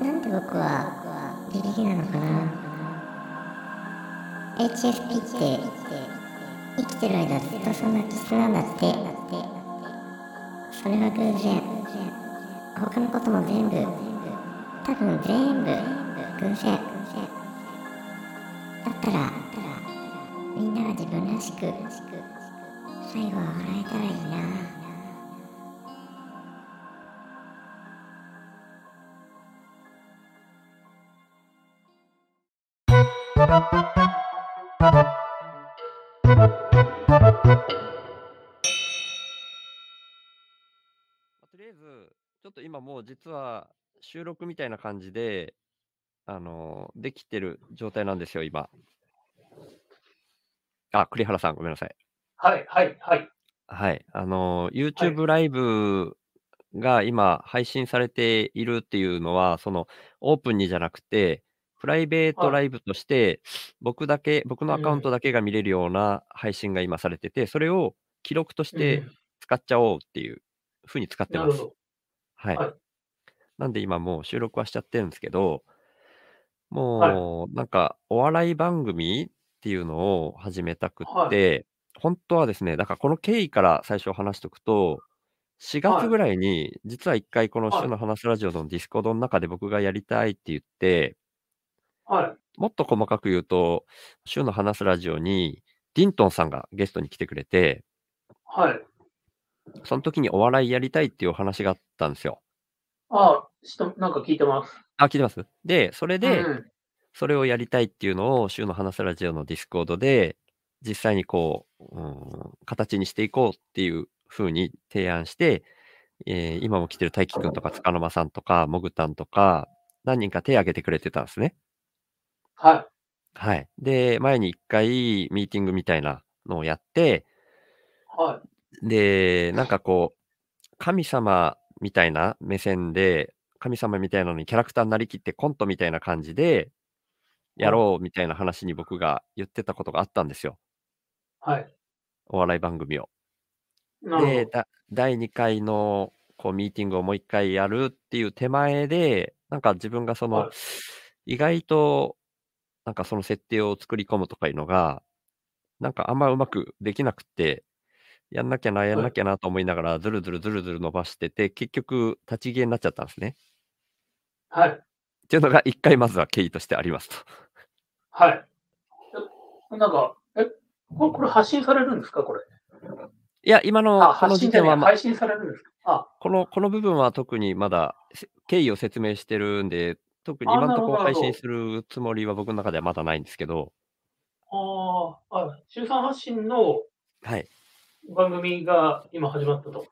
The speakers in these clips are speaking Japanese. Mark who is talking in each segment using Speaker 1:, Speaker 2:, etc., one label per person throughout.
Speaker 1: なんで僕はビビリなのかな。HSP って生きてる間ずっとそんな気質なんだって。それは偶然。他のことも全部。多分全部偶然。だったらみんなが自分らしく最後は笑えたらいいな。
Speaker 2: とりあえず、ちょっと今もう実は収録みたいな感じで、あの、できてる状態なんですよ、今。あ、栗原さん、ごめんなさい。
Speaker 3: はい、はい、はい。
Speaker 2: はい。あの、YouTube ライブが今配信されているっていうのは、その、オープンにじゃなくて、プライベート
Speaker 3: はい。
Speaker 2: ライブとして、僕だけ、僕のアカウント
Speaker 3: うん
Speaker 2: だけが見れるような配信が今されてて、それを記録とし
Speaker 3: う
Speaker 2: て
Speaker 3: ん、
Speaker 2: 使っちゃおうっていう風に使ってます。はい。
Speaker 3: はい。
Speaker 2: なんで今もう収録はしちゃってるんですけど、
Speaker 3: はい。
Speaker 2: もうなんかお笑い番組っていうのを始めたくっ
Speaker 3: はい。
Speaker 2: て、本当はですね、だからこの経緯から最初話しとくと、4
Speaker 3: はい。
Speaker 2: 月ぐらいに実は一回この
Speaker 3: はい。
Speaker 2: 週の話すラジオの Discord の中で僕がやりたいって言って、
Speaker 3: はい。
Speaker 2: もっと細かく言うと、週の話すラジオにディントンさんがゲストに来てくれて、
Speaker 3: はい。
Speaker 2: その時にお笑いやりたいっていうお話があったんですよ。
Speaker 3: ああ、なんか聞いてます。
Speaker 2: あ、聞いてます？で、それで、
Speaker 3: うん
Speaker 2: それをやりたいっていうのを、週の話すラジオの Discord で、実際にこう、うん、形にしていこうっていう風に提案して、えー今も来てる大輝くんとか塚沼さんとか、もぐたんとか、何人か手挙げてくれてたんですね。
Speaker 3: はい。
Speaker 2: はい。で、前に一回ミーティングみたいなのをやって、
Speaker 3: はい。
Speaker 2: で、なんかこう、神様みたいな目線で、神様みたいなのにキャラクターになりきってコントみたいな感じで、やろうみたいな話に僕が言ってたことがあったんですよ。
Speaker 3: はい。
Speaker 2: お笑い番組を。で、第2回のこうミーティングをもう1回やるっていう手前で、なんか自分がその、
Speaker 3: はい
Speaker 2: 意外と、なんかその設定を作り込むとかいうのが、なんかあんまうまくできなくって、やんなきゃな、やんなきゃなと思いながら、ずるずるずるずる伸ばしてて、結局、立ち消えになっちゃったんですね。
Speaker 3: はい。
Speaker 2: っていうのが1回まずは経緯としてありますと。
Speaker 3: はい。えなんか、え、これこれ発信されるんですかこれ？
Speaker 2: いや、今の
Speaker 3: あ、
Speaker 2: この時点は、ま
Speaker 3: 配信されるんですか？あ、
Speaker 2: このこの部分は特にまだせ経緯を説明してるんで、特に
Speaker 3: あ
Speaker 2: 今のところ配信するつもりは僕の中ではまだないんですけど、
Speaker 3: あーあ、週3発信の
Speaker 2: はい。
Speaker 3: 番組が今始まったと。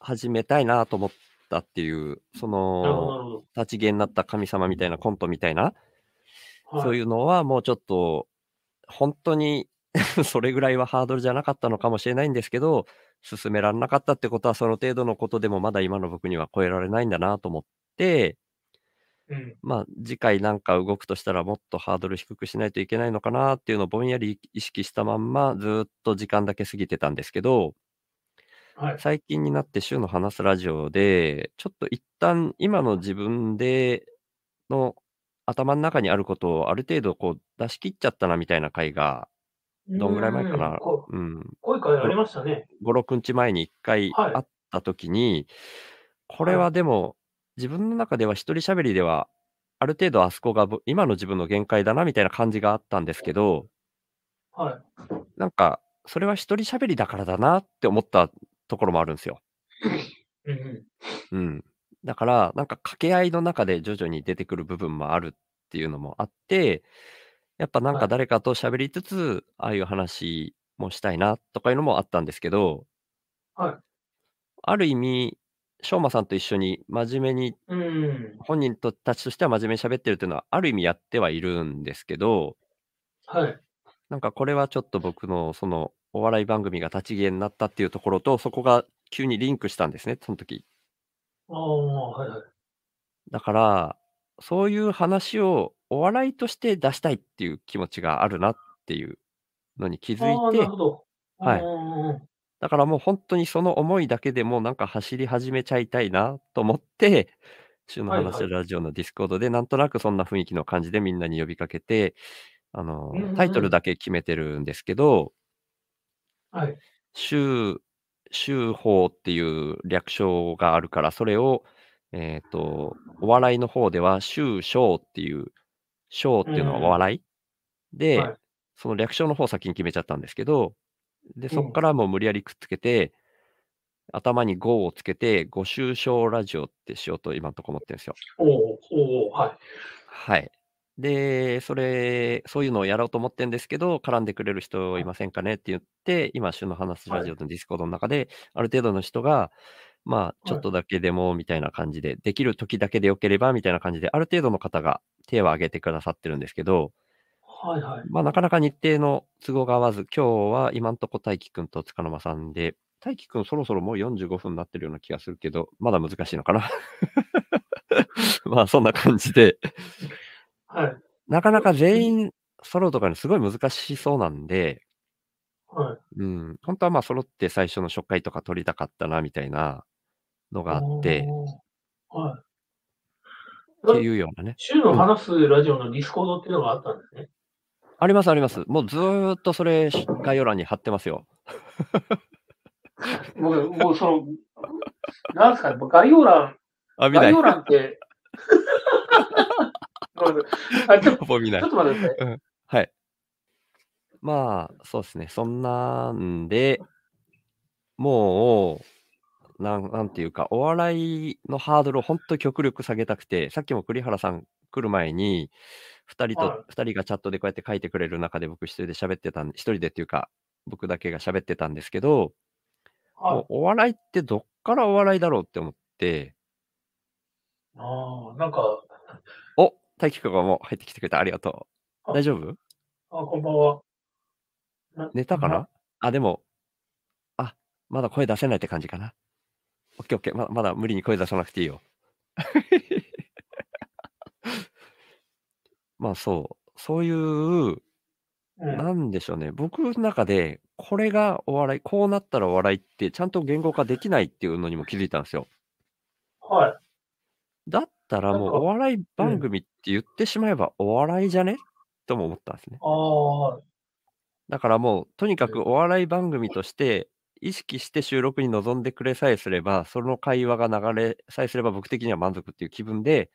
Speaker 2: 始めたいなと思ったっていう、その、立ち消えになった神様みたいなコントみたいな、
Speaker 3: ど。
Speaker 2: そういうのはもうちょっと、本当に それぐらいはハードルじゃなかったのかもしれないんですけど、進められなかったってことは、その程度のことでもまだ今の僕には超えられないんだなと思って、
Speaker 3: うん。
Speaker 2: まあ、次回なんか動くとしたらもっとハードル低くしないといけないのかなっていうのをぼんやり意識したまんま、ずっと時間だけ過ぎてたんですけど、
Speaker 3: はい。
Speaker 2: 最近になって週の話すラジオで、ちょっと一旦今の自分での頭の中にあることをある程度こう出し切っちゃったなみたいな回が、どんぐらい前か
Speaker 3: うん
Speaker 2: な
Speaker 3: こ
Speaker 2: うん、
Speaker 3: こういう会ありましたね。
Speaker 2: 5、6日前に一回
Speaker 3: はい
Speaker 2: 会った時に、これはでも自分の中では一人喋りでは、ある程度あそこがぼ今の自分の限界だなみたいな感じがあったんですけど、
Speaker 3: はい。
Speaker 2: なんか、それは一人喋りだからだなって思ったところもあるんですよ。
Speaker 3: うん。
Speaker 2: だから、なんか掛け合いの中で徐々に出てくる部分もあるっていうのもあって、やっぱなん
Speaker 3: はい
Speaker 2: か誰かと喋りつつ、ああいう話もしたいなとかいうのもあったんですけど、
Speaker 3: はい。
Speaker 2: ある意味、しょうまさんと一緒に真面目に、
Speaker 3: うん。
Speaker 2: 本人とたちとしては真面目に喋ってるっていうのは、ある意味やってはいるんですけど、
Speaker 3: はい。
Speaker 2: なんかこれはちょっと僕のそのお笑い番組が立ち消えになったっていうところと、そこが急にリンクしたんですね、その時。
Speaker 3: ああ、はいはい。
Speaker 2: だから、そういう話をお笑いとして出したいっていう気持ちがあるなっていうのに気づいて
Speaker 3: なるほ、ど。
Speaker 2: はいだからもう本当にその思いだけでもなんか走り始めちゃいたいなと思って、週の。話ラジオの Discord で、なんとなくそんな雰囲気の感じでみんなに呼びかけて、あの、
Speaker 3: うん
Speaker 2: タイト
Speaker 3: うん。
Speaker 2: ルだけ決めてるんですけど、
Speaker 3: はい。
Speaker 2: 週週報っていう略称があるから、それを、えっと、お笑いの方では週章っていう、章っ
Speaker 3: う
Speaker 2: ていうのはお
Speaker 3: ん。
Speaker 2: 笑い？
Speaker 3: は
Speaker 2: で、
Speaker 3: い。
Speaker 2: その略称の方を先に決めちゃったんですけど、で、
Speaker 3: うん。
Speaker 2: そっからもう無理やりくっつけて、頭に5をつけて、5週章ラジオってしようと今んとこ思ってるんですよ。
Speaker 3: おお、おお、はい。
Speaker 2: はい。で、それ、そういうのをやろうと思ってんですけど、絡んでくれる人
Speaker 3: はい。
Speaker 2: いませんかねって言って、今、週の話
Speaker 3: はい。
Speaker 2: ラジオの Discord の中で、ある程度の人が、まあ、ちょ
Speaker 3: はい。
Speaker 2: っとだけでもみたいな感じで、できる時だけでよければみたいな感じで、ある程度の方が手を挙げてくださってるんですけど、
Speaker 3: はいはい。
Speaker 2: まあ、なかなか日程の都合が合わず、今日は今んとこ大輝くんと束の間さんで、大輝くんそろそろもう45分になってるような気がするけど、まだ難しいのかな。まあ、そんな感じで、
Speaker 3: はい。
Speaker 2: なかなか
Speaker 3: う
Speaker 2: 全
Speaker 3: ん。
Speaker 2: 員揃うとかにすごい難しそうなんで、
Speaker 3: はい。
Speaker 2: うん、本当はまあ揃って最初の初回とか撮りたかったなみたいなのがあって、
Speaker 3: はい。
Speaker 2: って
Speaker 3: だ
Speaker 2: いうようなね。
Speaker 3: 週の
Speaker 2: うん。
Speaker 3: 話すラジオの Discord っていうのがあったんですね。
Speaker 2: ありますあります。もうずーっとそれ、し概要欄に貼ってますよ。
Speaker 3: 僕、もうその、なんですかね、概要欄、
Speaker 2: あ、見ない。
Speaker 3: 概要欄って。あ。ちょっと待ってください。
Speaker 2: うん。はい。まあ、そうですね。そんなんで、もう、なんなんていうか、お笑いのハードルを本当極力下げたくて、さっきも栗原さん来る前に、2人と
Speaker 3: はい。
Speaker 2: 2人がチャットでこうやって書いてくれる中で僕1人で喋ってたん1人でっていうか、僕だけが喋ってたんですけど、も
Speaker 3: はい。
Speaker 2: うお笑いってどっからお笑いだろうって思って
Speaker 3: ああ、なんか、
Speaker 2: お、大輝くんがもう入ってきてくれた。ありがとう。
Speaker 3: あ、
Speaker 2: 大丈夫？
Speaker 3: あ、こんばんは。
Speaker 2: 寝たかな？あ、でも、あ、まだ声出せないって感じかな。オッケーオッケー。ままだ無理に声出さなくていいよ。まあ、そう。そういう、
Speaker 3: うん。
Speaker 2: なんでしょうね、僕の中で、これがお笑い、こうなったらお笑いってちゃんと言語化できないっていうのにも気づいたんすよ。
Speaker 3: はい。
Speaker 2: だったら
Speaker 3: なん
Speaker 2: もうお
Speaker 3: か
Speaker 2: 笑いう番
Speaker 3: ん。
Speaker 2: 組って言ってしまえばお笑いじゃね？とも思ったんですね。
Speaker 3: ああ。
Speaker 2: だからもう、とにか
Speaker 3: うん。
Speaker 2: くお笑い番組として、意識して収録に臨んでくれさえすれば、その会話が流れさえすれば僕的には満足っていう気分で、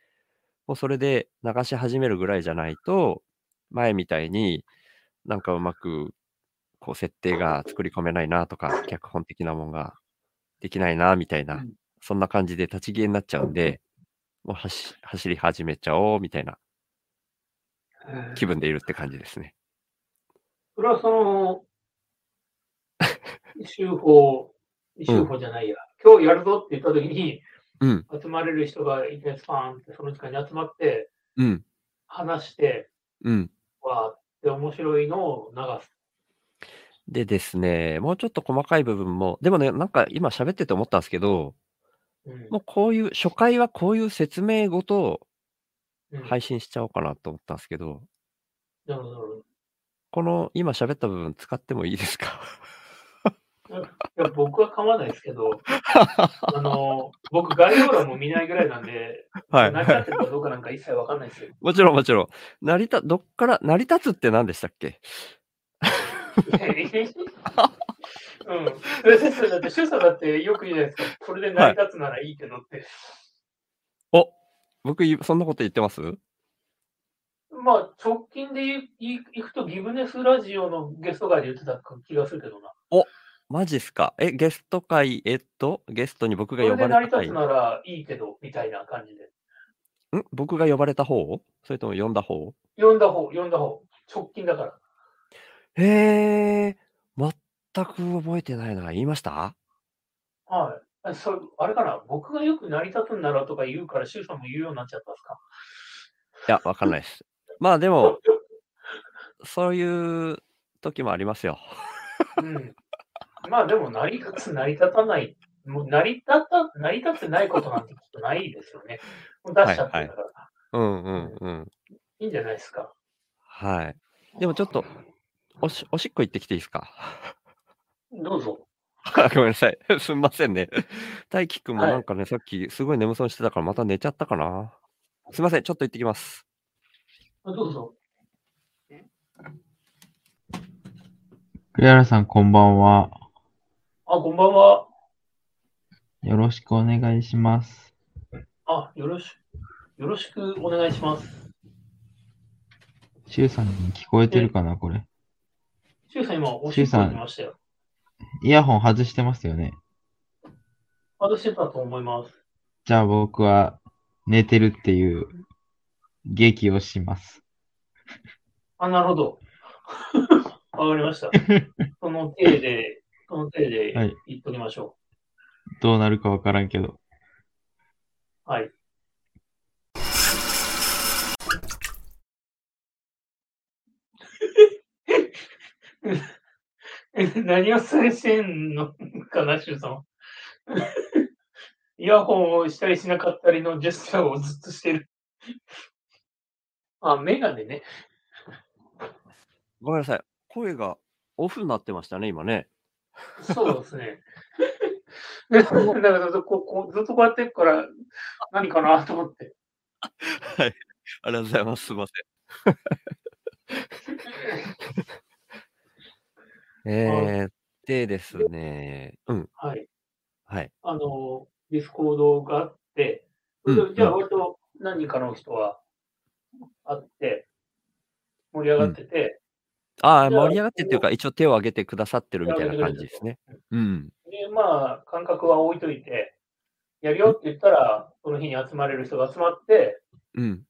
Speaker 2: もうそれで流し始めるぐらいじゃないと、前みたいに、なんかうまく、こう設定が作り込めないなとか、脚本的なもんができないなみたいうな、
Speaker 3: ん。
Speaker 2: そんな感じで立ち消えになっちゃうんで、もう走り始めちゃおうみたいな。気分でいるって感じですね。
Speaker 3: それはその 週報
Speaker 2: うん。
Speaker 3: 週報じゃないや、今日やるぞって言った時に、
Speaker 2: うん。
Speaker 3: 集まれる人がいきなりスパーンってその時間に集まって、
Speaker 2: うん。
Speaker 3: 話して、
Speaker 2: うん。
Speaker 3: わーって面白いのを流す。
Speaker 2: でですね、もうちょっと細かい部分も、でもね、なんか今喋ってて思ったんすけど、
Speaker 3: うん。
Speaker 2: もうこういう初回はこういう説明ごと
Speaker 3: うん。
Speaker 2: 配信しちゃおうかなと思ったんすけど。
Speaker 3: なるほどなるほど。
Speaker 2: この今喋った部分使ってもいいですか？
Speaker 3: いや、僕は構わないですけど、あの、僕概要欄も見ないぐらいなんで、
Speaker 2: はい
Speaker 3: 成り立ってるかどうかなんか一切わかんないですよ。
Speaker 2: もちろんもちろん。成りたどっから成り立つって何でしたっけ？
Speaker 3: うん。だってだって、主査だってよく言うじゃないですか。それで成り立つならいいけどって。
Speaker 2: お、僕いそんなこと言ってます？
Speaker 3: まあ、直近でいいいくとギブネスラジオのゲスト会で言ってた気がするけどな。
Speaker 2: お、マジっすか？え、ゲスト会、えっと、ゲストに僕が呼
Speaker 3: それで成り
Speaker 2: ばれた回？
Speaker 3: 立つならいいけど、みたいな感じで。
Speaker 2: ん？僕が呼ばれた方？それとも呼んだ方？
Speaker 3: 呼んだ方呼んだ方。直近だから。
Speaker 2: へえ、全く覚えてないな。言いました？
Speaker 3: はい。あ、それ、あれかな、僕がよく成り立つんならとか言うから、周さんも言うようになっちゃったんすか？
Speaker 2: いや、わかんないっす。まあ、でもそういう時もありますよ。
Speaker 3: うん。まあ、でも成り立つ、成り立たない、もう成り立た成り立ってないことなんてきっとないですよね。もう出しちゃって
Speaker 2: はいはい。
Speaker 3: るんだから。
Speaker 2: うんうんうん。
Speaker 3: いいんじゃないすか。
Speaker 2: はい。でもちょっと、おしおしっこ行ってきていいすか？
Speaker 3: どうぞ。
Speaker 2: あごめんなさい。すみませんね。大輝くんもなんかね、さっきすごい眠そうにしてたからまた寝ちゃったかな？すみません、ちょっと行ってきます。
Speaker 3: あどうぞ。
Speaker 4: 栗原さん、こんばんは。
Speaker 3: あ、こんばんは。
Speaker 4: よろしくお願いします。
Speaker 3: あ、よろしく、よろしくお願いします。
Speaker 4: シュウさんに聞こえてるかな、これ？
Speaker 3: シュウさん今、おしっこ行きましたよ。
Speaker 4: イヤホン外してますよね。
Speaker 3: 外してたと思います。
Speaker 4: じゃあ僕は寝てるっていう劇をします。
Speaker 3: あ、なるほど。わかりました。その手で、その手で
Speaker 4: はい
Speaker 3: 言っときましょ
Speaker 4: どうなるかわからんけど。
Speaker 3: う。はい。何をされてんの？かな、シュウさん。イヤホンをしたりしなかったりのジェスチャーをずっとしてる。あ、メガネね。
Speaker 2: ごめんなさい。声がオフになってましたね、今ね。
Speaker 3: そうですね。だからずっとこうずっとこうやってるから、何かなと思って。
Speaker 2: ありがとうございます。すみません。えー、でですね、うん、
Speaker 3: はい。
Speaker 2: はい。
Speaker 3: あの、 Discord があって、
Speaker 2: うん
Speaker 3: じゃあ割と何人かの人はあって、盛り上がってて、
Speaker 2: ああ、盛り上がってっていうか、一応手を挙げてくださってるみたいな感じですね。うん。
Speaker 3: で、まあ、感覚は置いといて、やるよって言ったら、その日に集まれる人が集まって、
Speaker 2: うん。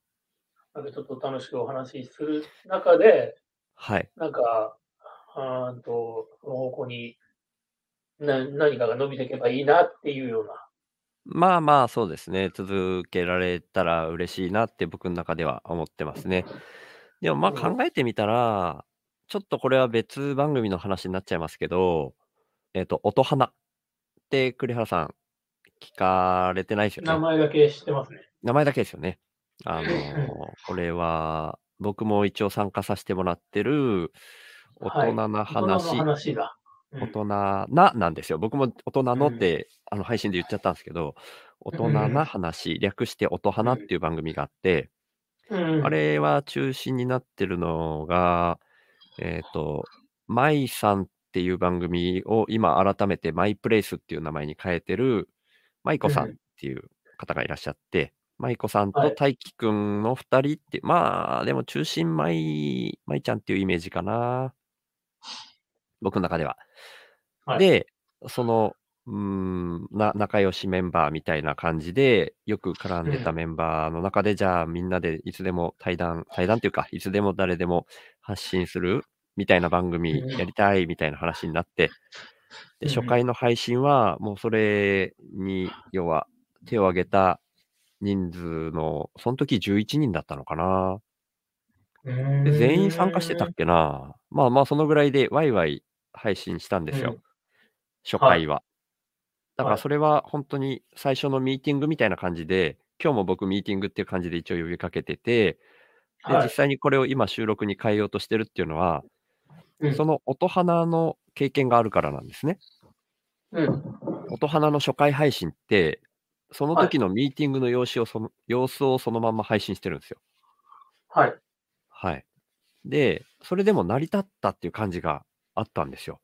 Speaker 3: なんかちょっと楽しくお話しする中で、
Speaker 2: はい。
Speaker 3: なんか、あーんと、その方向にな何かが伸びていけばいいなっていうような。
Speaker 2: まあまあ、そうですね。続けられたら嬉しいなって僕の中では思ってますね。でもまあ
Speaker 3: うん
Speaker 2: 考えてみたら、ちょっとこれは別番組の話になっちゃいますけど、えっ、と、音花って栗原さん聞かれてないですよ
Speaker 3: 名
Speaker 2: ね。
Speaker 3: 前だけ知ってますね。
Speaker 2: 名前だけですよね。あのー これは僕も一応参加させてもらってる大人な
Speaker 3: 大人
Speaker 2: 話、
Speaker 3: の話だ。うん
Speaker 2: 大人ななんですよ。僕も大人のって、あの配信で言っちゃったんですけど、大人な話、略して音花っていう番組があって、
Speaker 3: うん
Speaker 2: あれは中心になってるのが、えっ、と、マイさんっていう番組を今改めてマイプレイスっていう名前に変えてる、マイコさんっていう方がいらっしゃって、マイコさんと
Speaker 3: はい
Speaker 2: 大輝くんの二人って、まあ、でも中心マイ、マイちゃんっていうイメージかな。僕の中では。
Speaker 3: はい
Speaker 2: で、その、うーんな、仲良しメンバーみたいな感じで、よく絡んでた
Speaker 3: うん
Speaker 2: メンバーの中で、じゃあみんなでいつでも対談、対談っていうか、いつでも誰でも発信するみたいな番組
Speaker 3: うん
Speaker 2: やりたいみたいな話になって、で、
Speaker 3: うん
Speaker 2: 初回の配信は、もうそれに、要は手を挙げた人数の、その時11人だったのかな。で、全員参加してたっけな。まあまあ、そのぐらいでワイワイ配信したんですよ。
Speaker 3: うん
Speaker 2: 初回は。だから
Speaker 3: はい
Speaker 2: それは本当に最初のミーティングみたいな感じで、今日も僕ミーティングっていう感じで一応呼びかけてて、で、
Speaker 3: はい
Speaker 2: 実際にこれを今収録に変えようとしてるっていうのは、
Speaker 3: うん
Speaker 2: その音花の経験があるからなんですね。
Speaker 3: うん。
Speaker 2: 音花の初回配信って、その
Speaker 3: はい
Speaker 2: 時のミーティングの様子をその様子をそのまんま配信してるんですよ。
Speaker 3: はい。
Speaker 2: はい。で、それでも成り立ったっていう感じがあったんですよ。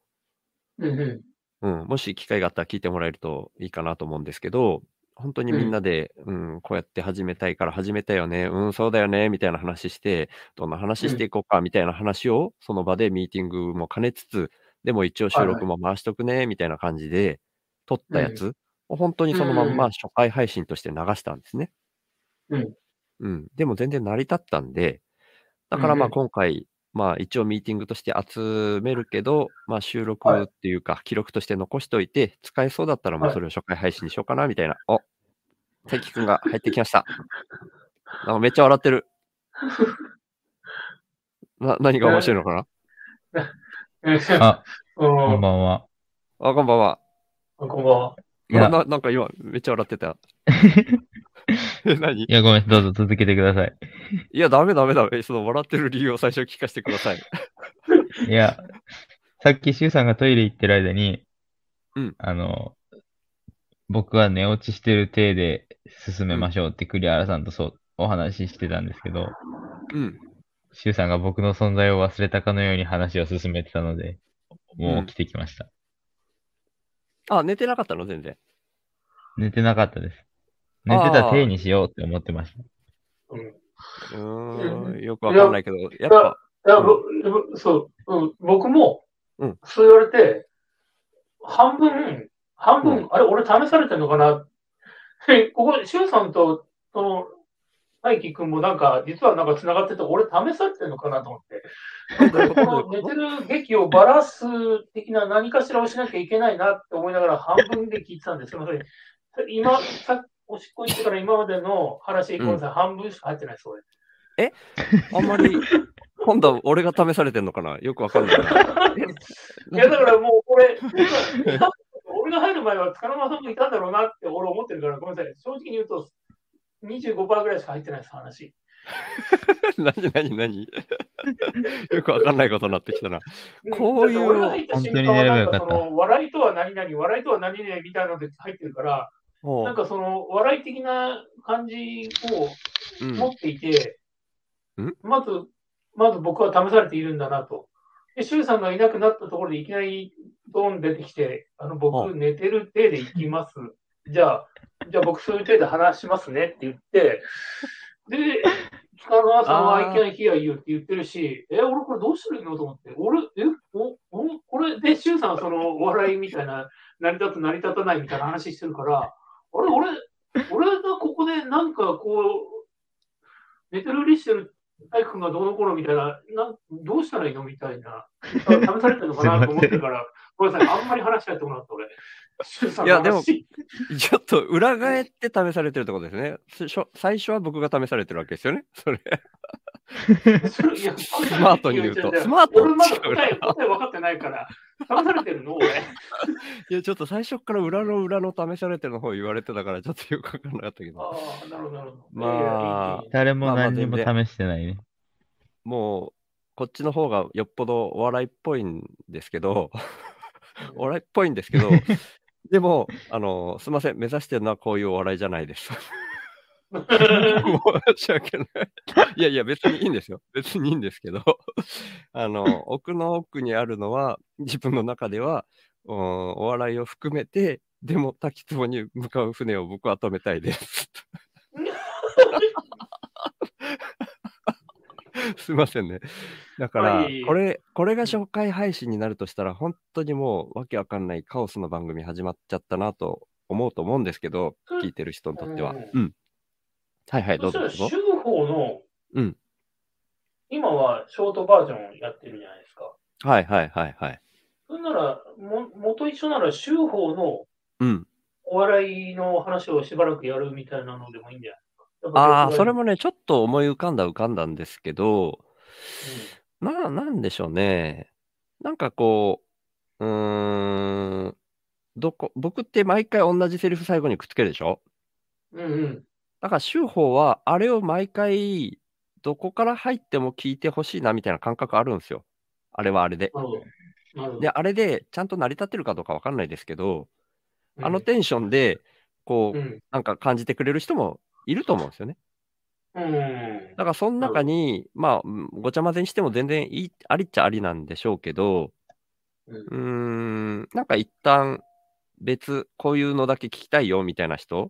Speaker 3: うんう
Speaker 2: うん、もし機会があったら聞いてもらえるといいかなと思うんですけど、本当にみんなで、うん、こうやって始めたいから始めたよね、うん、そうだよね、みたいな話して、どんな話していこうか、みたいな話を、その場でミーティングも兼ねつつ、でも一応収録も回しとくね、みたいな感じで、撮ったやつを本当にそのまんま
Speaker 3: うん
Speaker 2: 初回配信として流したんですね。
Speaker 3: うん。
Speaker 2: うん。でも全然成り立ったんで、だからまあ
Speaker 3: うんうん
Speaker 2: 今回、まあ一応ミーティングとして集めるけど、まあ収
Speaker 3: はい
Speaker 2: 録っていうか記録として残しといて、使えそうだったらまあ
Speaker 3: はい
Speaker 2: それを初回配信にしようかなみたいな。お、関くんが入ってきました。なんかめっちゃ笑ってる。な、何が面白いのかな？
Speaker 4: あ、
Speaker 3: こ
Speaker 4: こんばんは。
Speaker 2: あ、こんばんは。
Speaker 3: こんばんは。
Speaker 4: いや
Speaker 2: ななんか今めっちゃ笑ってた。え何？
Speaker 4: いや、ごめん、どうぞ続けてください。
Speaker 2: いや、ダメダメダメ。その笑ってる理由を最初聞かせてください。
Speaker 4: いや、さっきシュウさんがトイレ行ってる間に、
Speaker 2: うん
Speaker 4: あの、僕は寝落ちしてる体で進めましょうって栗原さんとそうお話ししてたんですけど、
Speaker 2: うん。
Speaker 4: シュウさんが僕の存在を忘れたかのように話を進めてたので、もう起きてきました。
Speaker 2: あ、寝てなかったの？全然。
Speaker 4: 寝てなかったです。寝てた体にしようって思ってました。
Speaker 3: うん。
Speaker 2: よくわかんないけど、やっぱ、
Speaker 3: いや、
Speaker 2: うん
Speaker 3: ぼぼそう、うん、僕も
Speaker 2: うん、
Speaker 3: そう言われて、半分、半分、
Speaker 2: う
Speaker 3: あれ、俺試されてんのかな？ここ、シュウさんと、その、大輝くんもなんか、実はなんか繋がってて、俺試されてんのかなと思って。なんかこの寝てる劇をバラす的な何かしらをしなきゃいけないなって思いながら半分で聞いてたんです。すみません。今、さおしっこ行ってから今までの話、ごめん半分しか入ってないです、俺。
Speaker 2: あんまり、今度は俺が試されてんのかな？よくわかんないな。
Speaker 3: いや、だからもう、これ、俺が入る前は塚沼さんもいたんだろうなって俺思ってるから、ごめんなさい。正直に言うと、25%ぐらいしか入ってないです、話。
Speaker 2: 何何何？よくわかんないことになってきたな。こういう
Speaker 3: 笑いとは何々、笑いとは何々みたいなので入ってるから、
Speaker 2: も
Speaker 3: なんかその笑い的な感じを
Speaker 2: う、うん。
Speaker 3: 持っていて、
Speaker 2: ん？
Speaker 3: まず、まず僕は試されているんだなと。で、周さんがいなくなったところでいきなりドン出てきて、あの、
Speaker 2: あ
Speaker 3: 僕寝てる体で行きます。じゃあ、じゃあ僕そういう体で話しますねって言って、で、塚の朝の
Speaker 2: あー
Speaker 3: I can hear you って言ってるし、え、俺これどうしたらいいのと思って、俺、え、お、お、これで周さんはその笑いみたいな、成り立つ成り立たないみたいな話してるから、あれ、俺、俺がここでなんかこう、寝てるふりしてる体育君がどうの頃みたいな、などうしたらいいのみたいな、試されてるのかなと思ってから、ごめんなさい、あんまり話し合ってもらった俺。
Speaker 2: いやでも
Speaker 3: 話
Speaker 2: ちょっと裏返って試されてるってことですね。最初は僕が試されてるわけですよね？それ。スマートに言うとスマート
Speaker 3: 俺まだ答え、答え分かってないから、試されてるの？俺。
Speaker 2: いや、ちょっと最初から裏の裏の試されてるの方言われてたから、ちょっとよくわかんなかったけど。
Speaker 3: ああ、なるほど、なるほど。
Speaker 2: まあ
Speaker 4: 誰も
Speaker 2: まあまあ
Speaker 4: 何にも
Speaker 2: 全
Speaker 4: 試してないね。
Speaker 2: もう、こっちの方がよっぽどお笑いっぽいんですけど、お笑いっぽいんですけど、でも、あの、すみません、目指してるのはこういうお笑いじゃないです。申し訳ない。いやいや、別にいいんですよ。別にいいんですけど、あの、奥の奥にあるのは、自分の中では、うんお笑いを含めて、でも滝壺に向かう船を僕は止めたいです。すいませんね。だからこれ、これが初回配信になるとしたら、本当にもうわけわかんないカオスの番組始まっちゃったなと思うと思うんですけど、
Speaker 3: うん
Speaker 2: 聞いてる人にとっては。
Speaker 3: うん
Speaker 2: うん。はいはい、ど
Speaker 3: そうしたら、
Speaker 2: ぞどうぞ。
Speaker 3: 週報の、
Speaker 2: うん
Speaker 3: 今はショートバージョンやってるじゃないですか。
Speaker 2: はいはいはいはい。
Speaker 3: それなら、も元一緒なら、週報の
Speaker 2: うん。
Speaker 3: お笑いの話をしばらくやるみたいなのでもいいんじゃない？
Speaker 2: ああ、それ
Speaker 3: も。
Speaker 2: もね、ちょっと思い浮かんだ浮かんだんですけど、な、なんでしょうね。なんかこう、うーん、どこ、僕って毎回同じセリフ最後にくっつけるでしょ？
Speaker 3: うんうん。
Speaker 2: だから、修法は、あれを毎回、どこから入っても聞いてほしいなみたいな感覚あるんですよ。あれはあれで。で、あれで、ちゃんと成り立ってるかどうかわかんないですけど、
Speaker 3: うん
Speaker 2: あのテンションで、こう、
Speaker 3: うん。
Speaker 2: なんか感じてくれる人もいると思うんですよね。
Speaker 3: うん。
Speaker 2: だから、その中に、まあ、うんごちゃ混ぜにしても全然いい、ありっちゃありなんでしょうけど、
Speaker 3: う
Speaker 2: んなんか一旦別、こういうのだけ聞きたいよみたいな人っ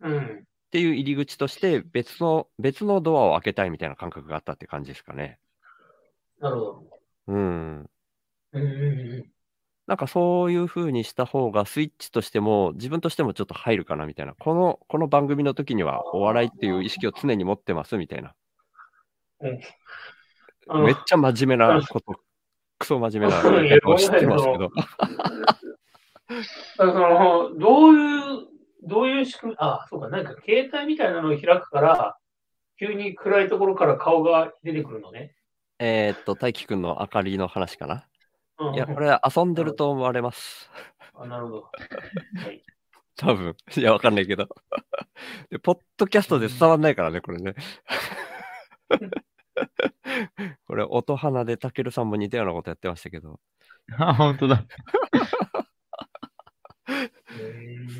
Speaker 3: うん。
Speaker 2: ていう入り口として別の、別のドアを開けたいみたいな感覚があったって感じですかね。
Speaker 3: なるほど。
Speaker 2: うん。
Speaker 3: うんうんうん。
Speaker 2: なんかそういう風にした方がスイッチとしても自分としてもちょっと入るかなみたいな。この、この番組の時にはお笑いっていう意識を常に持ってますみたいな。
Speaker 3: あの
Speaker 2: めっちゃ真面目なこと、クソ真面目な言い方を知ってますけど。
Speaker 3: だからその、どういう、どういう仕組み、あ、そうか、なんか携帯みたいなのを開くから、急に暗いところから顔が出てくるのね。
Speaker 2: えーっと、大輝くんの明かりの話かな。
Speaker 3: うん、
Speaker 2: いや、これは遊んでると思われます。
Speaker 3: あなるほど。はい、
Speaker 2: 多分。いや、わかんないけど。で、ポッドキャストで伝わんないからね、これね。これ、音花でたけるさんも似たようなことやってましたけど。
Speaker 4: あ、本当だ。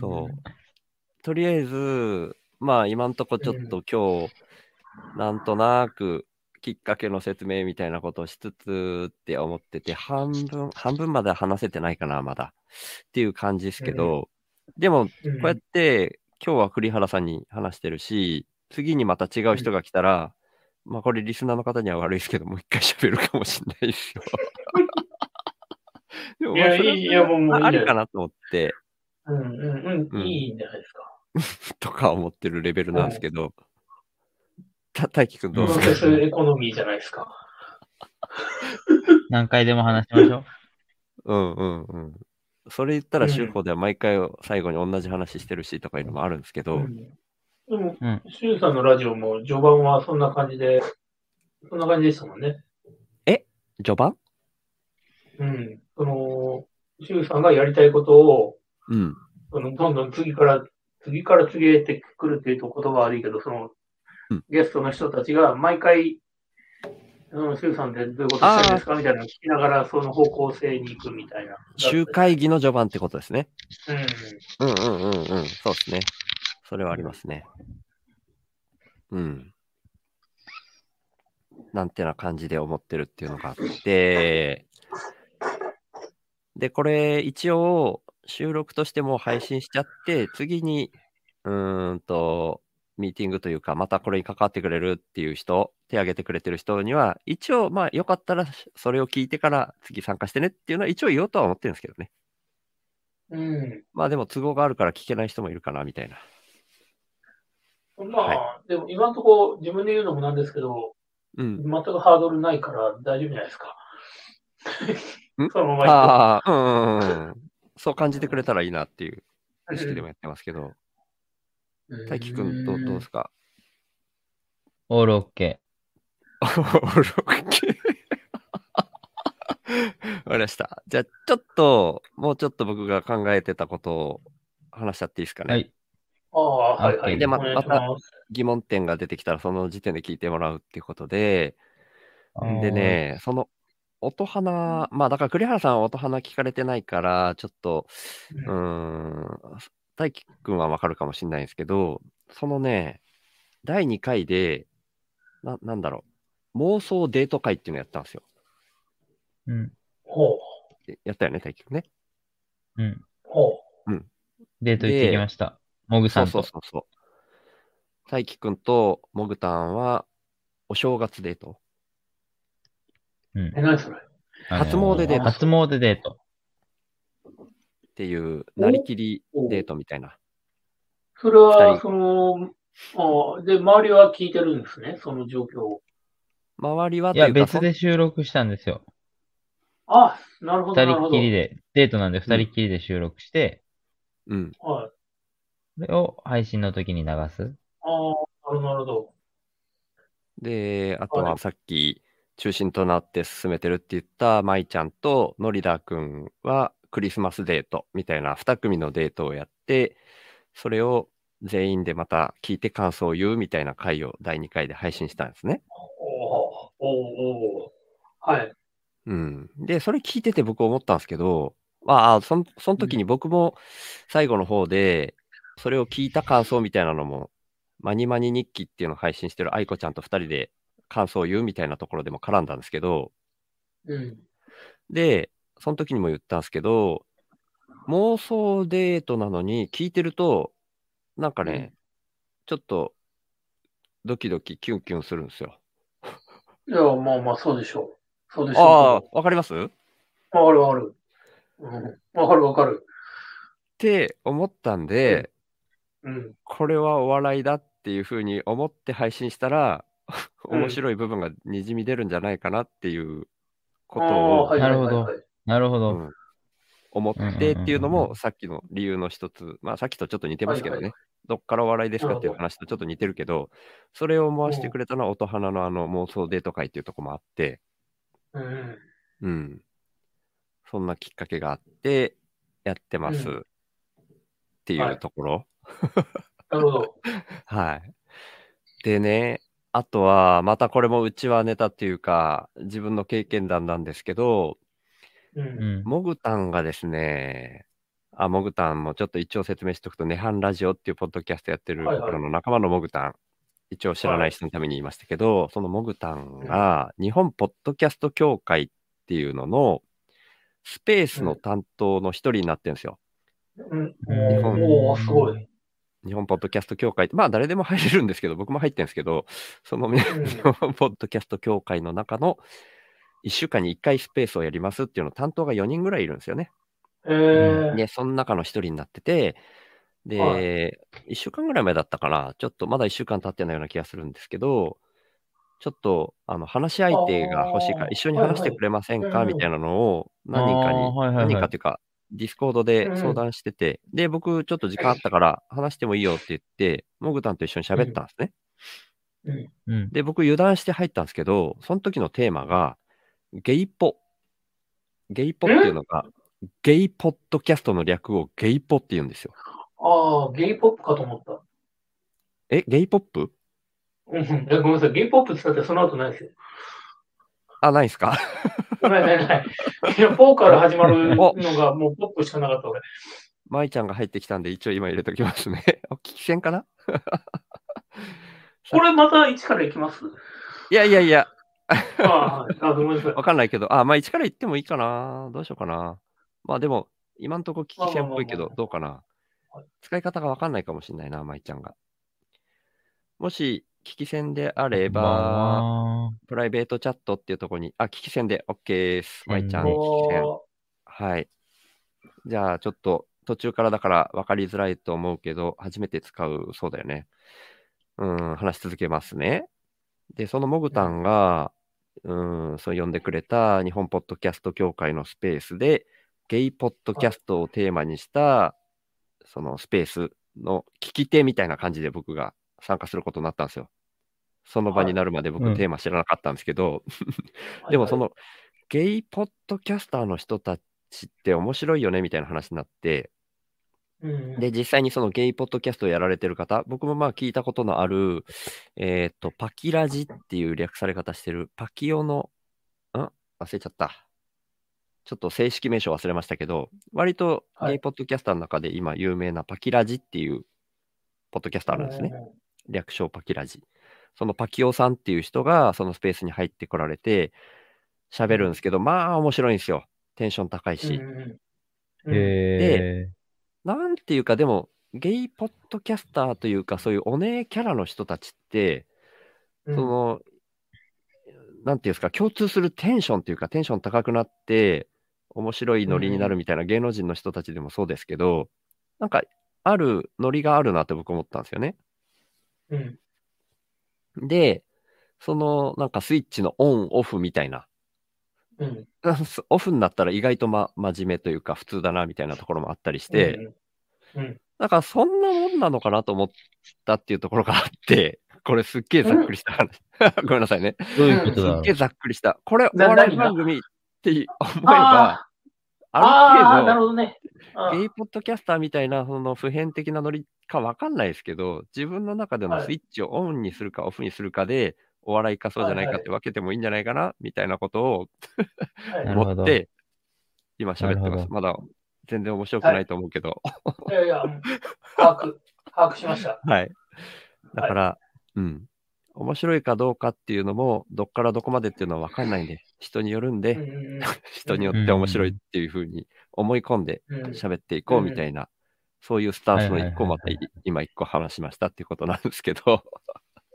Speaker 2: そう。とりあえず、まあ今んとこちょっと今日、なんとなくきっかけの説明みたいなことをしつつって思ってて、半分、半分までは話せてないかな、まだ。っていう感じですけど、でも、こうやって今日は栗原さんに話してるし、次にまた違う人が来たら、まあこれリスナーの方には悪いですけど、もう一回喋るかもしれないですよ。でも
Speaker 3: いや、いい、いや、もう、
Speaker 2: ありかなと思って、
Speaker 3: うんうん
Speaker 2: う
Speaker 3: うんん、いいんじゃないですか。
Speaker 2: とか思ってるレベルなんですけど、た大輝くんどう
Speaker 3: プ
Speaker 2: ですか
Speaker 3: ロセスエコノミーじゃないですか。
Speaker 4: 何回でも話しましょう。
Speaker 2: うんうんうん。それ言ったら、
Speaker 3: うん
Speaker 2: 週報では毎回最後に同じ話してるしとかいうのもあるんですけど、
Speaker 3: うんでも、
Speaker 4: うん。
Speaker 3: さんのラジオも序盤はそんな感じで、そんな感じでしたもんね。
Speaker 2: 序盤？
Speaker 3: うん。その、シュウさんがやりたいことを、
Speaker 2: うん。
Speaker 3: そのどんどん次から、次から次へってくるっていうと言葉悪いけど、その、
Speaker 2: うん
Speaker 3: ゲストの人たちが毎回、うん、シュウさんってどういうことしてるんですか？みたいなのを聞きながら、その方向性に行くみたいな。
Speaker 2: 週会議の序盤ってことですね。
Speaker 3: うん。
Speaker 2: うんうんうんうん。そうですね。それはありますね。うん。なんてな感じで思ってるっていうのがあって、で、これ一応収録としても配信しちゃって、次に、うーんと、ミーティングというか、またこれに関わってくれるっていう人、手挙げてくれてる人には、一応、まあ、よかったらそれを聞いてから次参加してねっていうのは一応言おうとは思ってるんですけどね。
Speaker 3: うん。
Speaker 2: まあでも都合があるから聞けない人もいるかな、みたいな。
Speaker 3: まあ、
Speaker 2: は
Speaker 3: でも今のところ自分で言うのもなんですけど、
Speaker 2: うん。
Speaker 3: 全くハードルないから大丈夫じゃないですか。
Speaker 2: ん？
Speaker 3: そのまま行
Speaker 2: ああ、うんうんうん。そう感じてくれたらいいなっていう
Speaker 3: く
Speaker 2: 意識でもやってますけど、
Speaker 3: うん
Speaker 2: 大輝くんどうどうですか？
Speaker 4: オールオッケ
Speaker 2: オールオッケー。わかりました。じゃあ、ちょっと、もうちょっと僕が考えてたことを話しちゃっていいですか
Speaker 4: ー。
Speaker 2: ね？
Speaker 4: はい。
Speaker 3: ああ、はいはい。
Speaker 2: でま
Speaker 3: ます
Speaker 2: 疑問点が出てきたら、その時点で聞いてもらうっていうことで、で。ね、その、音花、まあだから栗原さんは音花聞かれてないから、ちょっと、うーん、大輝くんはわかるかもしれないんですけど、そのね、第2回で、な、なんだろう、妄想デート会っていうのやったんですよ。
Speaker 4: うん。
Speaker 3: ほう。
Speaker 2: やったよね、大輝くんね。
Speaker 4: うん。
Speaker 3: ほ
Speaker 4: デート行ってきました。モグさ
Speaker 2: そ
Speaker 4: んと。
Speaker 2: うそうそうそう。大輝くんとモグタンは、お正月デート。
Speaker 4: うん
Speaker 3: う。え、何それ？
Speaker 4: あのー
Speaker 2: 初詣デート
Speaker 4: 初詣デート。
Speaker 2: っていう、なりきりデートみたいな。
Speaker 3: それは、その、ああで、周りは聞いてるんですね、その状況を。
Speaker 2: 周りはいいうか、
Speaker 4: 別で収録したんですよ。
Speaker 3: あ、なるほど、
Speaker 4: 二人
Speaker 3: なるほど。
Speaker 4: っきりで、デートなんで二人っきりで収録して、
Speaker 2: そうん。
Speaker 3: はい。
Speaker 4: それを配信の時に流す。
Speaker 3: ああ、なるほど、なるほど。
Speaker 2: で、あと
Speaker 3: は
Speaker 2: はさっき中心となって進めてるって言った舞ちゃんとノリダーくんはクリスマスデートみたいな2組のデートをやって、それを全員でまた聞いて感想を言うみたいな回を第2回で配信したんですね。
Speaker 3: おおおおはい。
Speaker 2: うん。で、それ聞いてて僕思ったんですけど、まあ、そんその時に僕も最後の方で、それを聞いた感想みたいなのも、マニマニ日記っていうのを配信してる愛子ちゃんと2人で感想を言うみたいなところでも絡んだんですけど、
Speaker 3: うん。
Speaker 2: で、その時にも言ったんですけど、妄想デートなのに聞いてると、なんかね、ちょっとドキドキキュンキュンするんですよ。
Speaker 3: いや、まあまあ、そうでしょう。そうでし
Speaker 2: ああ
Speaker 3: ょ、
Speaker 2: わかります？っ
Speaker 3: う。わかるわかる。うん。わかるわかる。
Speaker 2: て思ったんで、
Speaker 3: うん。
Speaker 2: これはお笑いだっていうふうに思って配信したら、
Speaker 3: うん
Speaker 2: 面白い部分がにじみ出るんじゃないかなっていうこと
Speaker 3: ああ、
Speaker 2: を、
Speaker 3: はいはいはい、
Speaker 4: なるほ
Speaker 3: はい。
Speaker 4: なるほど。
Speaker 2: うん思ってっていうのも、さっきの理由の一つ、まあさっきとちょっと似てますけどね、
Speaker 3: はいは
Speaker 2: どっからお笑いですかっていう話とちょっと似てるけど、それを思わせてくれたのは音花のあの妄想デート会っていうところもあって、
Speaker 3: うん。
Speaker 2: うん。そんなきっかけがあって、やってます
Speaker 3: うん
Speaker 2: っていうところ。
Speaker 3: なるほど。
Speaker 2: はい。でね、あとは、またこれもうちはネタっていうか、自分の経験談なんですけど。モグタンがですね、あ、モグタンもちょっと一応説明しておくと、ネハンラジオっていうポッドキャストやってるの仲間のモグタン、一応知らない人のために言いましたけど、そのモグタンが日本ポッドキャスト協会っていうののスペースの担当の一人になってるんですよ。
Speaker 3: うん。
Speaker 2: 日本
Speaker 3: おー、すごい。
Speaker 2: 日本ポッドキャスト協会。って、まあ誰でも入れるんですけど、僕も入ってるんですけど、その、
Speaker 3: ん。
Speaker 2: 日本ポッドキャスト協会の中の1週間に1回スペースをやりますっていうの担当が4人ぐらいいるんですよね。
Speaker 3: えー。
Speaker 2: で、その中の1人になってて、で、
Speaker 3: は
Speaker 2: 1週間ぐらい前だったかな、ちょっとまだ1週間経ってないような気がするんですけど、ちょっとあの話し相手が欲しいから一緒に話してくれませんか？
Speaker 3: はいはい
Speaker 2: みたいなのを何人かに、
Speaker 4: あーはいはいはい
Speaker 2: 何人かっていうか、Discord で相談してて、で、僕ちょっと時間あったから話してもいいよって言って、モグタンと一緒に喋ったんですね。
Speaker 3: うん。
Speaker 4: うん。
Speaker 2: で、僕油断して入ったんですけど、その時のテーマが、ゲイポ。ゲイポっていうのが、ゲイポッドキャストの略をゲイポって言うんですよ。
Speaker 3: ああ、ゲイポップかと思った。
Speaker 2: え、ゲイポップ？
Speaker 3: うん。えごめんなさい。ゲイポップって言ったってその後ないですよ。
Speaker 2: あ、ないですか？
Speaker 3: ないないない。いや、ポーから始まるのが もうポップしかなかった俺。
Speaker 2: 舞ちゃんが入ってきたんで、一応今入れときますね。お聞き戦かな？
Speaker 3: これまた1からいきます？
Speaker 2: いやいやいや、
Speaker 3: ああ、ごめんなさい。
Speaker 2: わかんないけど、あ、まあ1から言ってもいいかな。どうしようかな。まあでも、今んとこ聞き戦っぽいけどどうかな
Speaker 3: はい。
Speaker 2: 使い方がわかんないかもしれないな、舞ちゃんが。もし、聞き戦であれば、
Speaker 4: まあ、
Speaker 2: プライベートチャットっていうところに、あ、聞き戦で OK です。舞ちゃん、
Speaker 4: うん
Speaker 2: 聞き戦。
Speaker 3: お
Speaker 2: はい。じゃあ、ちょっと途中からだから分かりづらいと思うけど、初めて使うそうだよね。うん、話し続けますね。で、そのモグタンが、うん、そう呼んでくれた日本ポッドキャスト協会のスペースで、ゲイポッドキャストをテーマにした、そのスペースの聞き手みたいな感じで僕が参加することになったんですよ。その場になるまで僕
Speaker 4: うん。
Speaker 2: テーマ知らなかったんですけど、
Speaker 3: ー
Speaker 2: でもそ、のゲイポッドキャスターの人たちって面白いよねみたいな話になって、で、実際にそのゲイポッドキャストをやられてる方、僕もまあ聞いたことのある、えっ、と、パキラジっていう略され方してる、パキオの、ん？忘れちゃった。ちょっと正式名称忘れましたけど、割と
Speaker 3: はい
Speaker 2: ゲイポッドキャスターの中で今有名なパキラジっていうポッドキャストあるんですね。。略称パキラジ。そのパキオさんっていう人がそのスペースに入ってこられて喋るんですけど、まあ面白いんですよ。テンション高いし。
Speaker 3: うんうんうん
Speaker 4: へえ。
Speaker 2: なんていうか、でも、ゲイポッドキャスターというか、そういうお姉キャラの人たちって、
Speaker 3: うん
Speaker 2: その、なんていうんですか、共通するテンションというか、テンション高くなって、面白いノリになるみたいな芸能人の人たちでもそうですけど、なんか、あるノリがあるなって僕思ったんですよね。
Speaker 3: うん
Speaker 2: で、その、なんかスイッチのオン、オフみたいな、
Speaker 3: うん
Speaker 2: オフになったら意外と、ま、真面目というか、普通だなみたいなところもあったりして、
Speaker 3: うんうん
Speaker 2: だからそんなもんなのかなと思ったっていうところがあって、これすっげえざっくりした話。ごめんなさいね。
Speaker 4: どういうこと
Speaker 2: す
Speaker 4: だろ
Speaker 2: っげえざっくりした。これ、お
Speaker 3: な
Speaker 2: 笑い番組って思え
Speaker 3: あ
Speaker 2: ば、
Speaker 3: ああー、な
Speaker 2: ある程
Speaker 3: るほどね。
Speaker 2: ゲイポッドキャスターみたいな、その普遍的なノリかわかんないですけど、自分の中での
Speaker 3: はい
Speaker 2: スイッチをオンにするかオフにするかで、お笑いかそうじゃないかって分けてもいいんじゃないかな、みたいなことを思って、今喋ってます。まだ全然面白くないと思うけど、
Speaker 3: い。やいや、うん。把握、把握しました。
Speaker 2: はい。だから、うん。面白いかどうかっていうのも、どっからどこまでっていうのは分かんないんで、人によるんで、人によって面白いっていうふうに思い込んで喋っていこうみたいな、そういうスタンスの一個をまた
Speaker 4: はいはい
Speaker 2: 今一個話しましたっていうことなんですけど、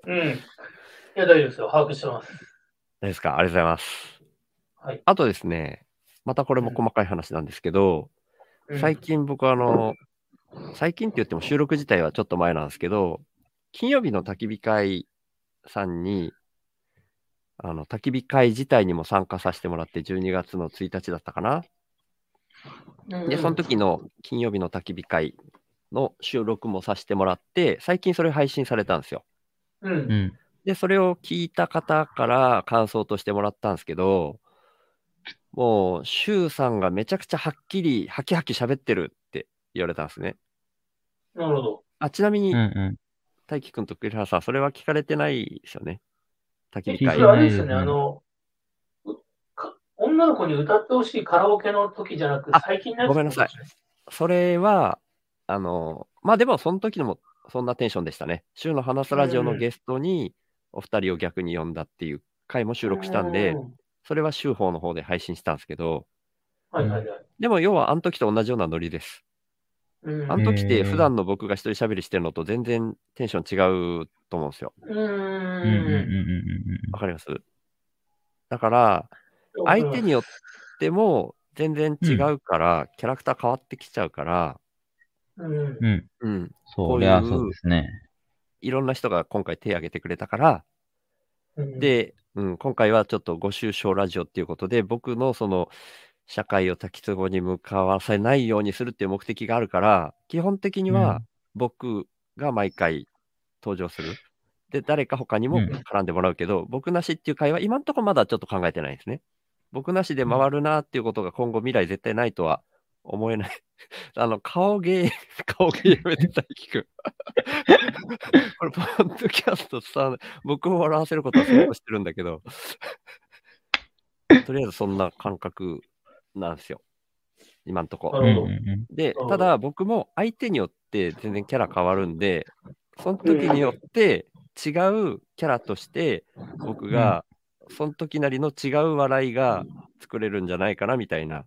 Speaker 2: う
Speaker 3: ん。いや、大丈夫ですよ。把握してます。
Speaker 2: ですか？ありがとうございます。
Speaker 3: はい。
Speaker 2: あとですね、またこれも細かい話なんですけど、
Speaker 3: うん
Speaker 2: 最近僕あの、最近って言っても収録自体はちょっと前なんですけど、金曜日の焚き火会さんに、あの、焚き火会自体にも参加させてもらって、12月の1日だったかな。
Speaker 3: うん
Speaker 2: で、その時の金曜日の焚き火会の収録もさせてもらって、最近それ配信されたんですよ。
Speaker 3: うん
Speaker 4: う。ん。
Speaker 2: で、それを聞いた方から感想としてもらったんですけど、もう、シュウさんがめちゃくちゃはっきり、はきはき喋ってるって言われたんですね。
Speaker 3: なるほど。
Speaker 2: あ、ちなみに、
Speaker 4: うんうん。
Speaker 2: 大輝くんと栗原さん、それは聞かれてないですよね。焚き
Speaker 3: え
Speaker 2: 火会
Speaker 3: それ。あれですよね、あの、女の子に歌ってほしいカラオケの時じゃなく
Speaker 2: あ、
Speaker 3: 最近のやつ
Speaker 2: ごめんなさいそれは、あの、まあでもその時のもそんなテンションでしたね。週の話すラジオのゲストにお二人を逆に呼んだっていう回も収録したんで、
Speaker 3: う
Speaker 2: それは週報の方で配信したんですけど、
Speaker 3: はいはいはい。
Speaker 2: でも要はあの時と同じようなノリです。
Speaker 3: うん
Speaker 2: あの時って普段の僕が一人喋りしてるのと全然テンション違うと思うんですよ。
Speaker 3: うー
Speaker 4: うんうんうんうん
Speaker 2: わかります？だから、相手によっても全然違うから、キャラクター変わってきちゃうから、
Speaker 3: うん
Speaker 4: うん。うん。
Speaker 2: うん、
Speaker 4: そりゃそうですね。
Speaker 2: いろんな人が今回手を挙げてくれたから、
Speaker 3: うん、
Speaker 2: で、うん、今回はちょっとご愁傷ラジオっていうことで、僕のその社会を滝壺に向かわせないようにするっていう目的があるから、基本的には僕が毎回登場する。で、誰か他にも
Speaker 4: うん
Speaker 2: 絡んでもらうけど、僕なしっていう会は今んとこまだちょっと考えてないんですね。僕なしで回るなっていうことが今後未来絶対ないとは思えない。あの、顔芸、顔芸やめて大輝くん。これ、ポッドキャストさ、僕を笑わせることはすごくしてるんだけど、とりあえずそんな感覚なんですよ。今んとこ。でただ僕も相手によって全然キャラ変わるんで、その時によって違うキャラとして僕がその時なりの違う笑いが作れるんじゃないかなみたいな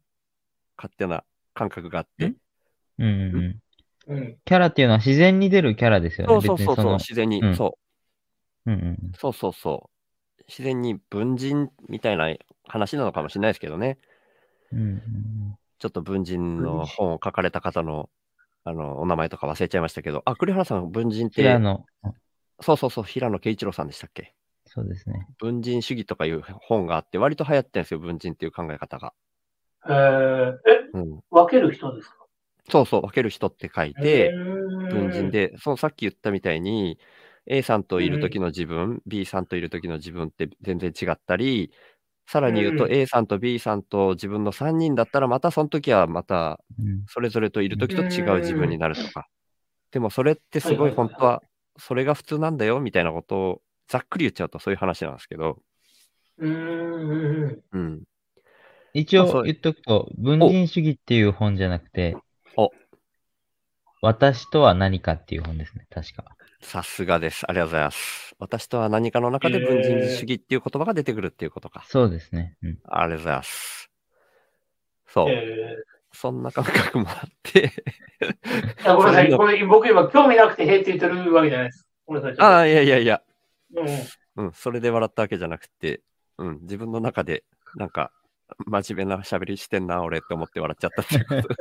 Speaker 2: 勝手な感覚があって。
Speaker 4: うんうん。キャラっていうのは自然に出るキャラですよね。
Speaker 2: そうそうそうそう、自然に、
Speaker 4: うん
Speaker 2: そう。
Speaker 4: うんうん
Speaker 2: そうそうそう。自然に文人みたいな話なのかもしれないですけどね。
Speaker 4: うんうん
Speaker 2: ちょっと文人の本を書かれた方のあのお名前とか忘れちゃいましたけど、あ、栗原さん、文人って、
Speaker 4: 平野、
Speaker 2: そうそうそう、平野啓一郎さんでしたっけ？
Speaker 4: そうですね。
Speaker 2: 文人主義とかいう本があって、割と流行ってるんですよ、文人っていう考え方が。
Speaker 3: えー、え、
Speaker 2: うん、
Speaker 3: 分ける人ですか？
Speaker 2: そうそう、分ける人って書いて、
Speaker 3: 文
Speaker 2: 文人。で、そのさっき言ったみたいに、A さんといる時の自分、B さんといる時の自分って全然違ったり、さらに言うと
Speaker 3: うん
Speaker 2: A さんと B さんと自分の3人だったら、またその時はまた
Speaker 4: うん
Speaker 2: それぞれといる時と違う自分になるとか。でもそれってすごい本当は、それが普通なんだよみたいなことをざっくり言っちゃうとそういう話なんですけど、
Speaker 3: うーん。
Speaker 2: うん。
Speaker 4: 一応言っとくと、文人主義っていう本じゃなくて、
Speaker 2: お
Speaker 4: 私とは何かっていう本ですね、確か。
Speaker 2: さすがです。ありがとうございます。私とは何かの中で文人主義っていう言葉が出てくるっていうことか。
Speaker 4: そうですね。うん。
Speaker 2: ありがとうございます。そう。
Speaker 3: え
Speaker 2: そんな感覚もあって。
Speaker 3: ー、いやごめんなさい。これ僕今興味なくてへーって言ってるわけじゃないです。ごめんなさい。ちょっと
Speaker 2: ああ、いやいやいや、
Speaker 3: うん。
Speaker 2: うん、それで笑ったわけじゃなくて、うん、自分の中で、なんか、真面目な喋りしてんな、俺って思って笑っちゃったっていうこと。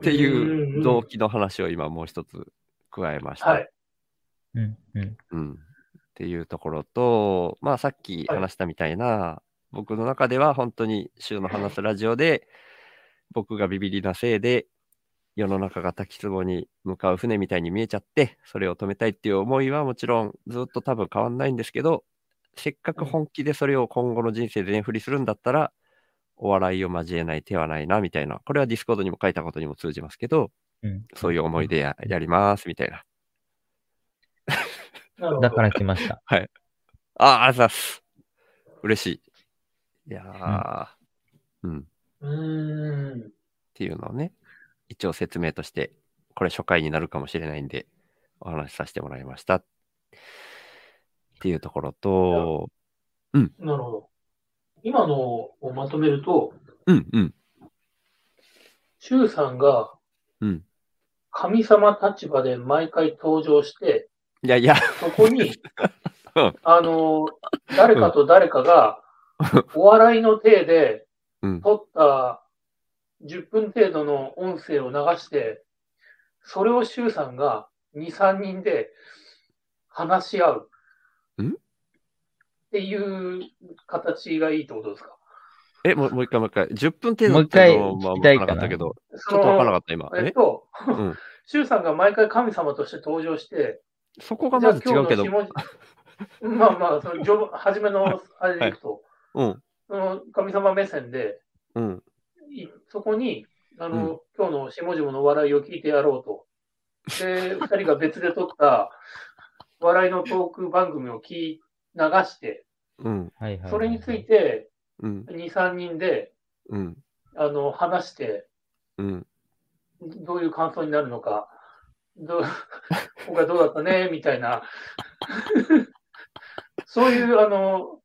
Speaker 2: っていう動機の話を今もう一つ加えました。
Speaker 3: はい。
Speaker 4: うん。うん。
Speaker 2: うん。っていうところと、まあさっき話したみたいな、僕の中では本当に週の話すラジオで、僕がビビりなせいで、世の中が滝壺に向かう船みたいに見えちゃって、それを止めたいっていう思いはもちろんずっと多分変わんないんですけど、せっかく本気でそれを今後の人生で全振りするんだったら、お笑いを交えない手はないな、みたいな。これは Discord にも書いたことにも通じますけど、
Speaker 4: うん。
Speaker 2: そういう思いでややります、みたいな。
Speaker 4: だから来ました。
Speaker 2: あ あ、ありがとうございます。嬉しい。いやー、うん、っ
Speaker 3: うーん。
Speaker 2: ていうのをね、一応説明として、これ初回になるかもしれないんで、お話しさせてもらいました。っていうところと、
Speaker 3: なるほど。今のをまとめると、
Speaker 2: うん、うん、
Speaker 3: 周さんが
Speaker 2: うん。
Speaker 3: 神様立場で毎回登場して、
Speaker 2: いやいや、
Speaker 3: そこに
Speaker 2: うん、
Speaker 3: あの、誰かと誰かが、お笑いの体で
Speaker 2: うん、
Speaker 3: 撮った10分程度の音声を流して、それを周さんが2、3人で話し合う。
Speaker 2: ん？
Speaker 3: っていう形がいいってことですか？
Speaker 2: え、もうもう一回もう一回。10分程度
Speaker 4: もう一回
Speaker 2: っていうのはまあ
Speaker 4: 聞きたいかな
Speaker 2: わかったけど、
Speaker 3: そ
Speaker 2: ちょっとわからなか
Speaker 3: の
Speaker 2: った今。え？
Speaker 3: えっと、
Speaker 2: うん。
Speaker 3: 周さんが毎回神様として登場して、
Speaker 2: そこがまず違うけど。
Speaker 3: まあまあ、その初めのあれでいくと、
Speaker 2: うん、
Speaker 3: その神様目線で、
Speaker 2: うん、
Speaker 3: いそこに、あの、
Speaker 2: うん。
Speaker 3: 今日の下々の笑いを聞いてやろうと。で、二人が別で撮った笑いのトーク番組を聞き流して。それについて
Speaker 2: うん、
Speaker 3: 2、3人で
Speaker 2: うん。
Speaker 3: あの、話して、
Speaker 2: うん。
Speaker 3: どういう感想になるのか、どう、今回どうだったね、みたいな。そういう、あの、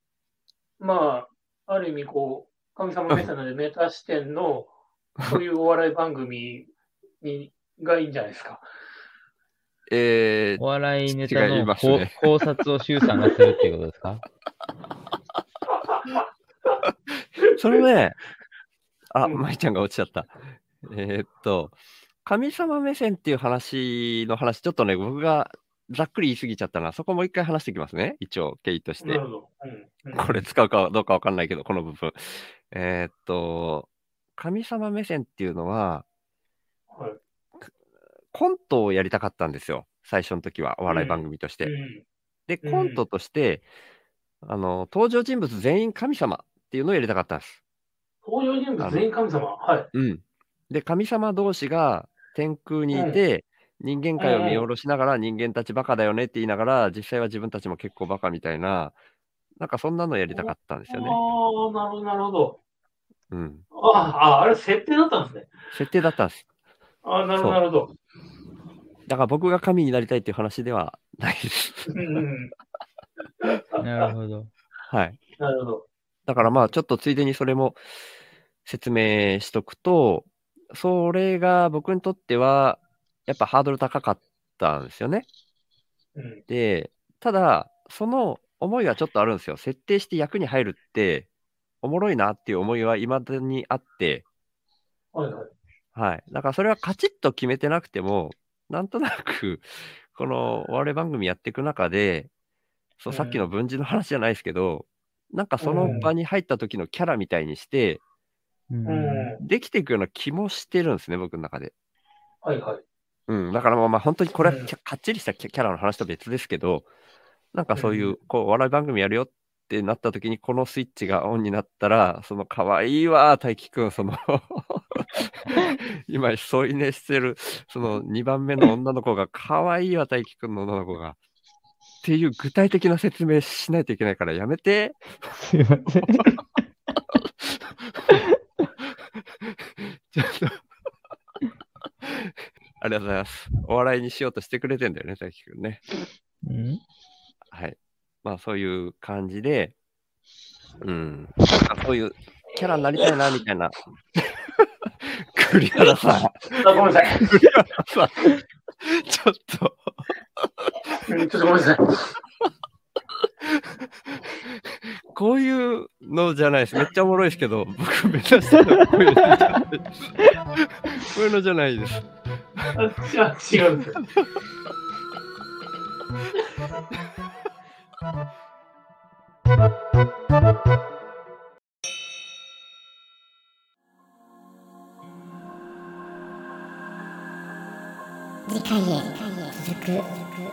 Speaker 3: まあ、ある意味、こう、神様目線でメタ視点の、そういうお笑い番組に、がいいんじゃないですか。
Speaker 2: えー
Speaker 4: お笑いネタの
Speaker 2: ね
Speaker 4: 考察を周さんがするっていうことですか？
Speaker 2: それね、あ、
Speaker 3: うん
Speaker 2: 舞ちゃんが落ちちゃった。えーっと、神様目線っていう話の話、ちょっとね、僕がざっくり言い過ぎちゃったな。そこもう一回話していきますね。一応、経緯として
Speaker 3: なる。ほど。うんうん
Speaker 2: これ使うかどうかわかんないけど、この部分。えーっと、神様目線っていうのは、
Speaker 3: はい
Speaker 2: コントをやりたかったんですよ。最初の時は、お笑い番組として。
Speaker 3: うん
Speaker 2: で、
Speaker 3: うん
Speaker 2: コントとして、あの、登場人物全員神様っていうのをやりたかったんです。
Speaker 3: 登場人物全員神様？はい。
Speaker 2: うん。で、神様同士が天空にいて、人間界を見下ろしながら、人間たちバカだよねって言いながら、実際は自分たちも結構バカみたいな、なんかそんなのやりたかったんですよね。
Speaker 3: ああ、なるほど、なるほど。
Speaker 2: うん。
Speaker 3: ああ、あれ設定だったんですね。
Speaker 2: 設定だったんです。
Speaker 3: ああ、なるほど、なるほど。
Speaker 2: だから僕が神になりたいっていう話ではないです。
Speaker 4: なるほど。
Speaker 2: はい。
Speaker 3: なるほど。
Speaker 2: だからまあ、ちょっとついでにそれも説明しとくと、それが僕にとっては、やっぱハードル高かったんですよね。
Speaker 3: うん。
Speaker 2: で、ただ、その思いはちょっとあるんですよ。設定して役に入るって、おもろいなっていう思いは未だにあって、
Speaker 3: はいはい。
Speaker 2: はい。だからそれはカチッと決めてなくても、なんとなく、このお笑い番組やっていく中で、そう、
Speaker 3: うん
Speaker 2: さっきの文字の話じゃないですけど、なんかその場に入った時のキャラみたいにして。できていくような気もしてるんですね、僕の中で。
Speaker 3: はいはい。
Speaker 2: うん。だからまあまあ本当にこれはかっちりしたキャラの話と別ですけど、なんかそういう、
Speaker 3: うん
Speaker 2: こう、お笑い番組やるよってなった時に、このスイッチがオンになったら、その可愛いわ、大輝くん、その、今、添い寝してる、その2番目の女の子が、可愛いわ、大輝くんの女の子が。っていう具体的な説明しないといけないからやめて。
Speaker 4: すいません。
Speaker 2: ちょっとありがとうございます。お笑いにしようとしてくれてんだよね、大輝くんね。
Speaker 4: うん
Speaker 2: はい。まあそういう感じで、うん。なんかそういうキャラになりたいな、みたいな。栗原さん、
Speaker 3: あ、ごめんなさい。
Speaker 2: 栗原さん、ちょっと、
Speaker 3: うんちょっとごめんなさい。
Speaker 2: こういうのじゃないです。めっちゃおもろいですけど、僕目指してるのはこういうのじゃないです。こういうのじゃないです。
Speaker 3: あ違違うんですよ。
Speaker 1: 次回へ続く。